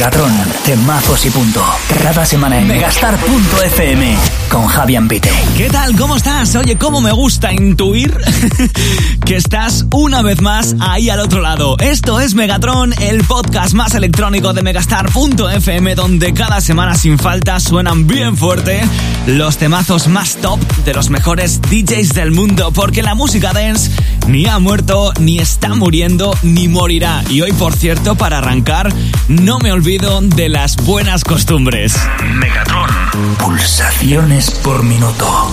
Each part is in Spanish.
Megatron, temazos y punto. Cada semana en megastar.fm con Javier Pite. ¿Qué tal? ¿Cómo estás? Oye, cómo me gusta intuir que estás una vez más ahí al otro lado. Esto es Megatron, el podcast más electrónico de megastar.fm donde cada semana sin falta suenan bien fuerte los temazos más top de los mejores DJs del mundo porque la música dance ni ha muerto, ni está muriendo, ni morirá. Y hoy, por cierto, para arrancar, no me olvido de las buenas costumbres. Megatron, pulsaciones por minuto.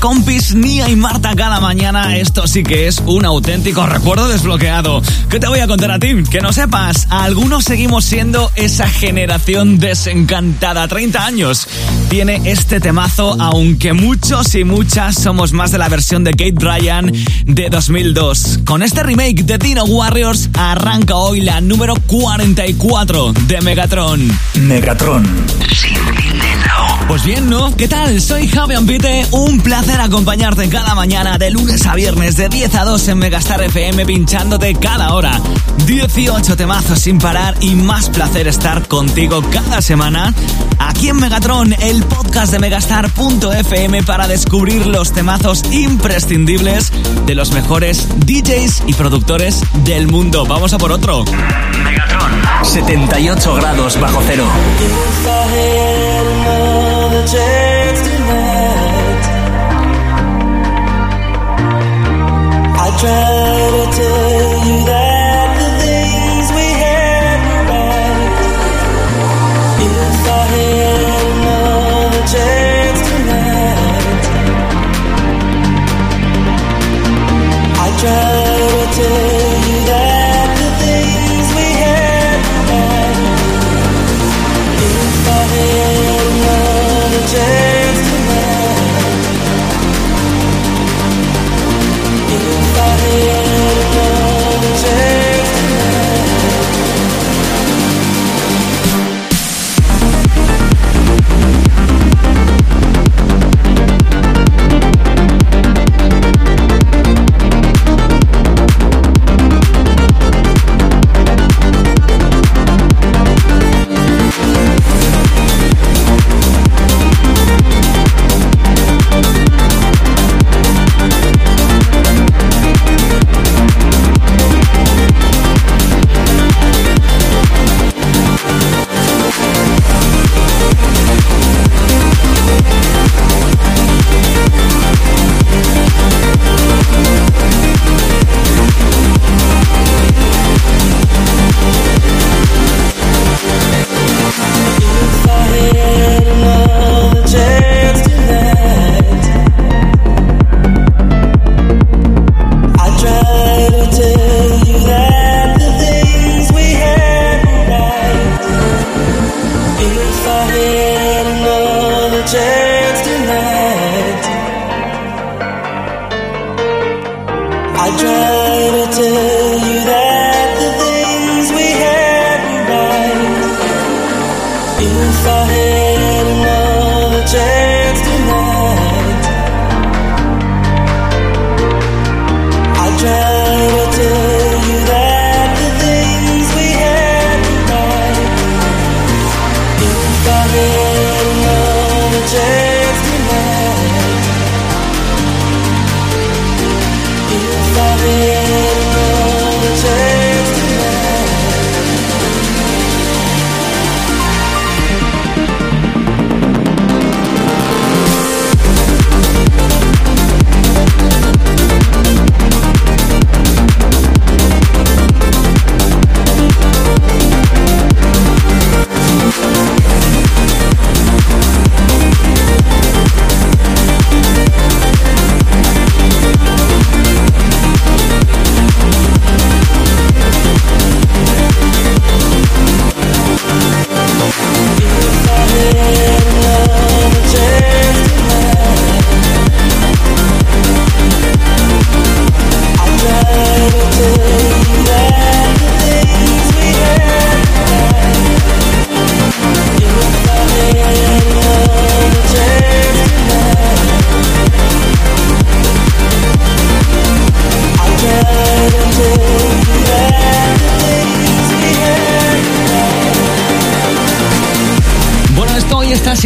Compis Nia y Marta cada mañana. Esto sí que es un auténtico recuerdo desbloqueado. ¿Qué te voy a contar a ti? Que no sepas, algunos seguimos siendo esa generación desencantada. 30 años tiene este temazo, aunque muchos y muchas somos más de la versión de Kate Bryan de 2002. Con este remake de Dino Warriors arranca hoy la número 44 de Megatron. Megatron. Pues bien, ¿no? ¿Qué tal? Soy Javi Ambite. Un placer acompañarte cada mañana de lunes a viernes de 10 a 2 en Megastar FM pinchándote cada hora. 18 temazos sin parar y más placer estar contigo cada semana aquí en Megatron, el podcast de megastar.fm para descubrir los temazos imprescindibles de los mejores DJs y productores del mundo. Vamos a por otro. Megatron, 78 grados bajo cero. Chance tonight. I try to tell you that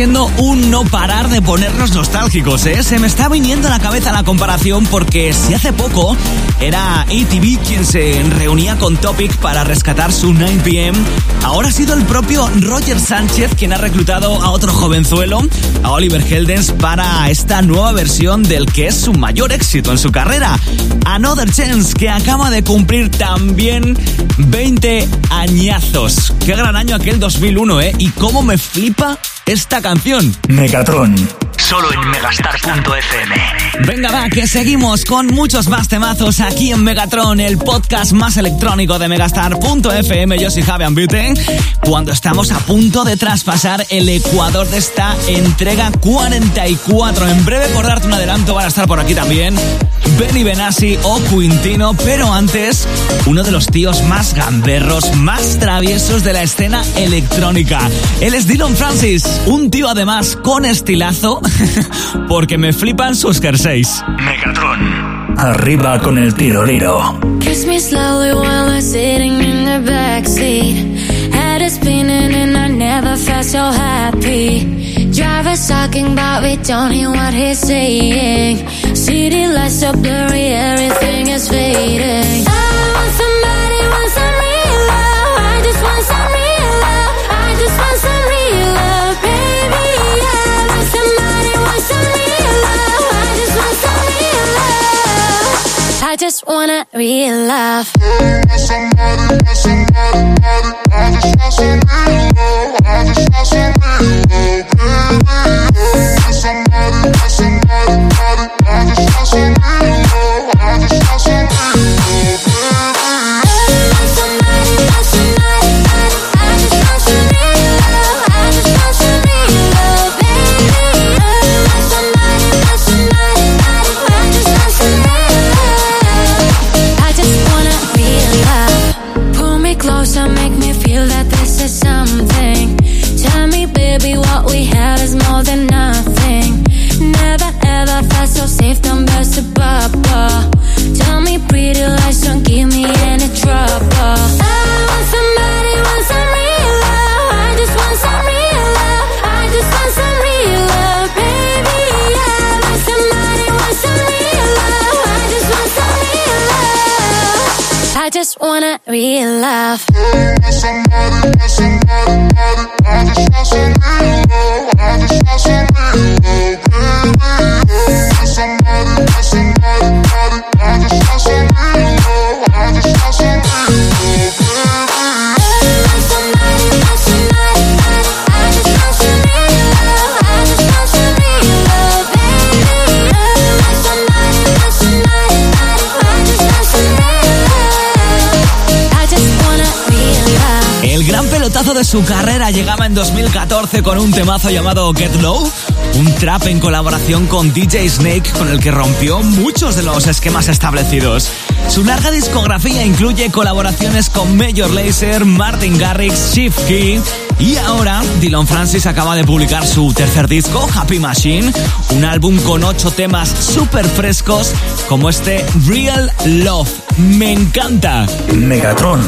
un no parar de ponernos nostálgicos, ¿eh? Se me está viniendo a la cabeza la comparación porque si hace poco era ATV quien se reunía con Topic para rescatar su 9pm, ahora ha sido el propio Roger Sánchez quien ha reclutado a otro jovenzuelo, a Oliver Heldens, para esta nueva versión del que es su mayor éxito en su carrera, Another Chance, que acaba de cumplir también 20 añazos. Qué gran año aquel 2001, ¿eh? Y cómo me flipa esta canción. Megatron. Solo en megastar.fm. Venga, va, que seguimos con muchos más temazos aquí en Megatron, el podcast más electrónico de megastar.fm. Yo soy Javier Buten. Cuando estamos a punto de traspasar el ecuador de esta entrega 44. En breve, por darte un adelanto, van a estar por aquí también Benny Benassi o Quintino, pero antes, uno de los tíos más gamberros, más traviesos de la escena electrónica. Él es Dylan Francis, un tío además con estilazo, porque me flipan sus jerseys. Megatron. Arriba con el tiro liro. Kiss me slowly while I'm sitting in the backseat. Head is spinning and I never felt so happy. Driver's talking but we don't hear what he's saying. City lights so blurry, everything is fading. Just want a real love. real love. Su carrera llegaba en 2014 con un temazo llamado Get Low, un trap en colaboración con DJ Snake con el que rompió muchos de los esquemas establecidos. Su larga discografía incluye colaboraciones con Major Lazer, Martin Garrix, Chief Key y ahora Dylan Francis acaba de publicar su tercer disco, Happy Machine, un álbum con ocho temas súper frescos como este Real Love. Me encanta. Megatron.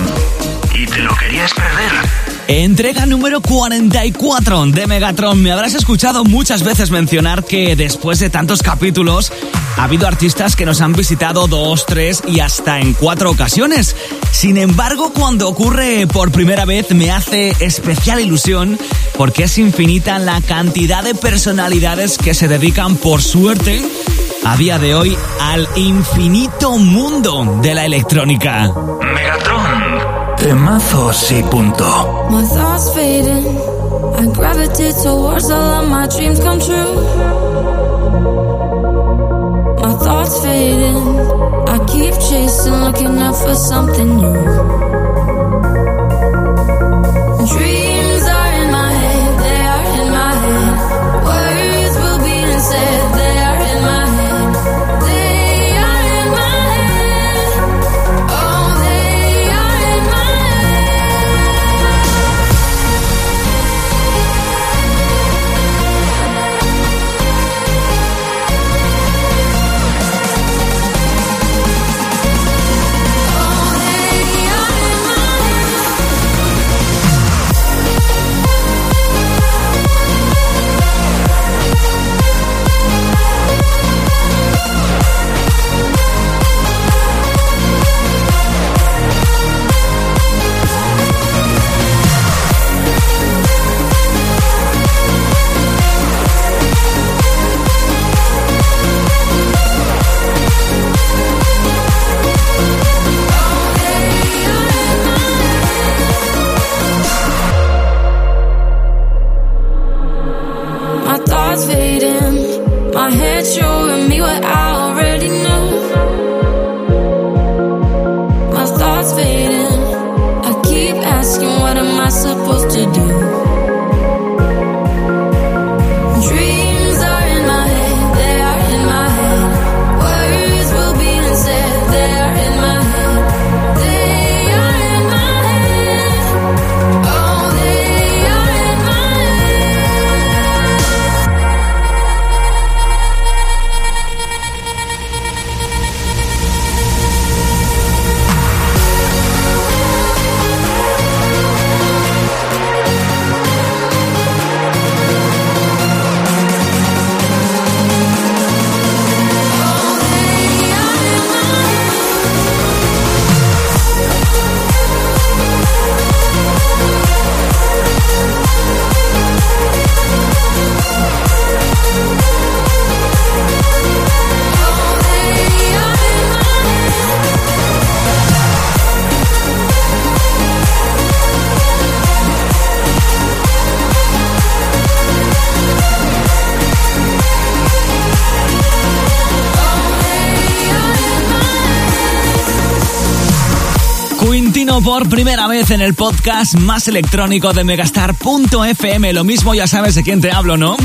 ¿Y te lo querías perder? Entrega número 44 de Megatron. Me habrás escuchado muchas veces mencionar que después de tantos capítulos ha habido artistas que nos han visitado dos, tres y hasta en cuatro ocasiones. Sin embargo, cuando ocurre por primera vez me hace especial ilusión porque es infinita la cantidad de personalidades que se dedican por suerte a día de hoy al infinito mundo de la electrónica. Megatron. Temazos y punto. My thoughts fading. I gravitate towards all of my dreams come true. My thoughts fading. I keep chasing, looking out for something new. Por primera vez en el podcast más electrónico de Megastar.fm. Lo mismo ya sabes de quién te hablo, ¿no?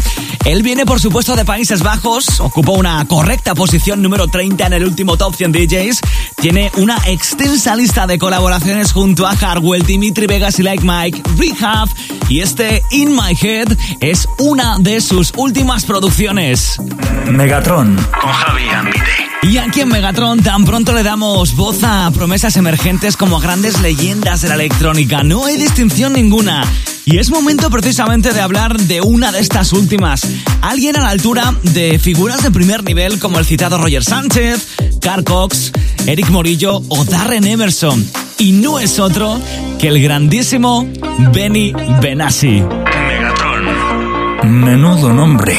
Él viene, por supuesto, de Países Bajos, ocupó una correcta posición número 30 en el último Top 100 DJs, tiene una extensa lista de colaboraciones junto a Hardwell, Dimitri Vegas y Like Mike, Rehab, y este In My Head es una de sus últimas producciones. Megatron con Javi Ambite. Y aquí en Megatron tan pronto le damos voz a promesas emergentes como a grandes leyendas de la electrónica. No hay distinción ninguna. Y es momento precisamente de hablar de una de estas últimas. Alguien a la altura de figuras de primer nivel como el citado Roger Sánchez, Carl Cox, Eric Morillo o Darren Emerson. Y no es otro que el grandísimo Benny Benassi. Megatron. Menudo nombre.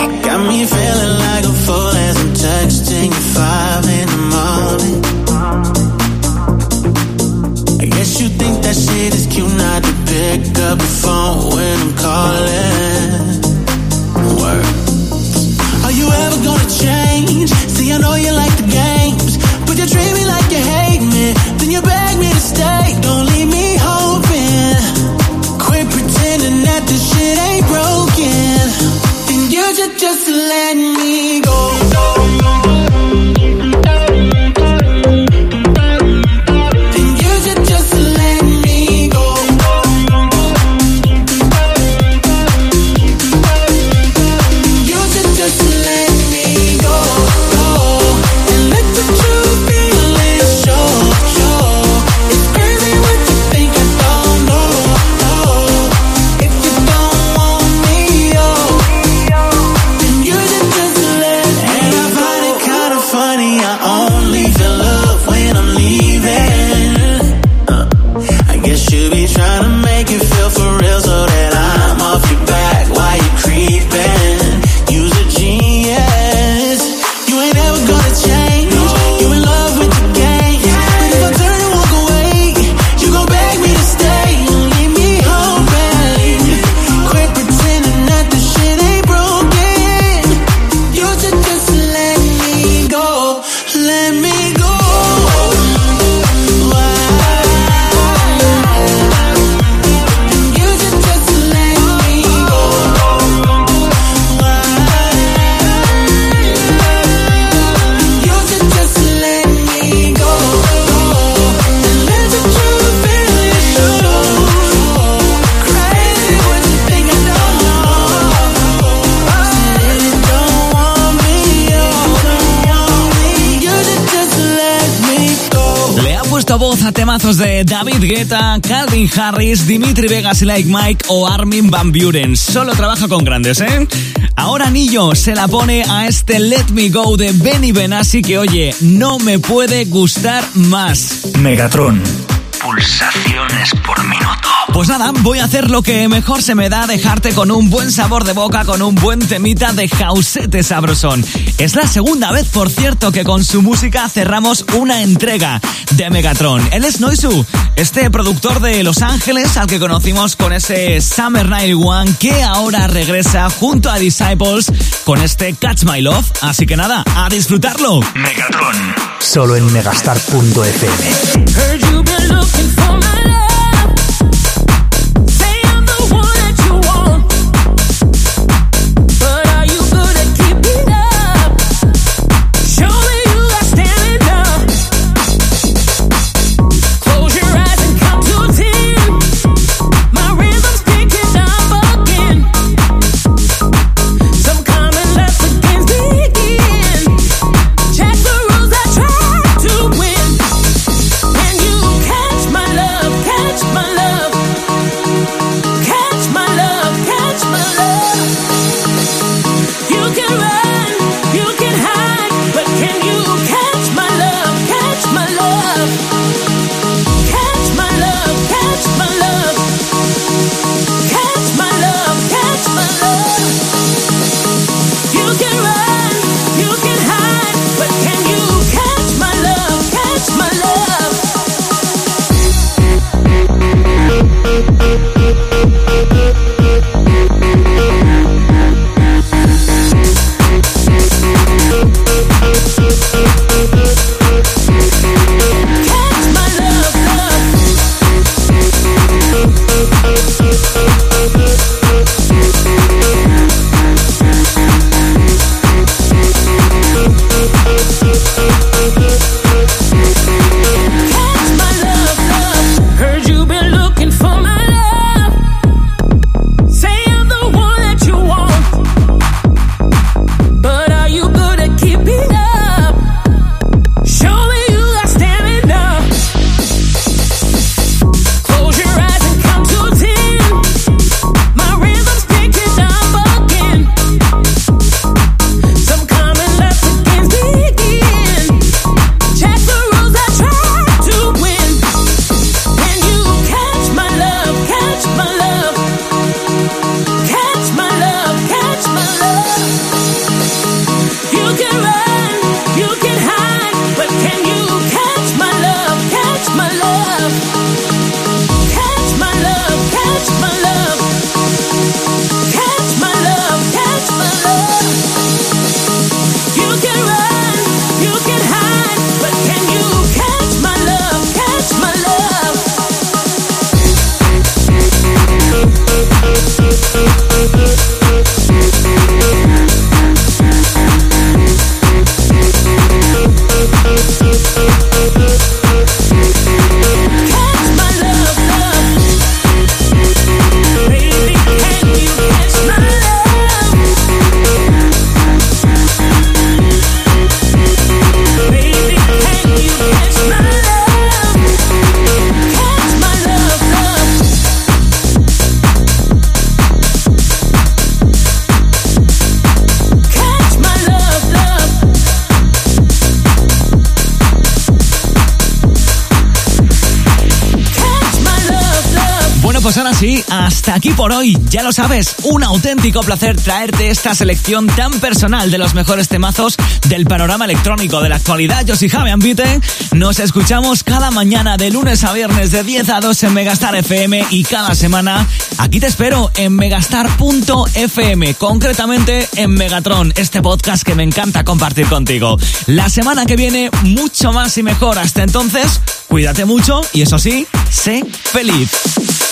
Pick up the phone when I'm calling. Word. Are you ever gonna change? See, I know you like the games, but you treat temazos de David Guetta, Calvin Harris, Dimitri Vegas y Like Mike o Armin Van Buren. Solo trabaja con grandes, ¿eh? Ahora Nillo se la pone a este Let Me Go de Benny Benassi que, oye, no me puede gustar más. Megatron. Pulsaciones por minuto. Pues nada, voy a hacer lo que mejor se me da, dejarte con un buen sabor de boca, con un buen temita de jausete sabrosón. Es la segunda vez, por cierto, que con su música cerramos una entrega de Megatron. Él es Noisu, este productor de Los Ángeles al que conocimos con ese Summer Night One que ahora regresa junto a Disciples con este Catch My Love. Así que nada, a disfrutarlo. Megatron, solo en megastar.fm. can run. Hasta aquí por hoy. Ya lo sabes, un auténtico placer traerte esta selección tan personal de los mejores temazos del panorama electrónico de la actualidad. Yo soy Javi Ambite. Nos escuchamos cada mañana de lunes a viernes de 10 a 2 en Megastar FM y cada semana aquí te espero en megastar.fm, concretamente en Megatron, este podcast que me encanta compartir contigo. La semana que viene mucho más y mejor. Hasta entonces, cuídate mucho y eso sí, sé feliz.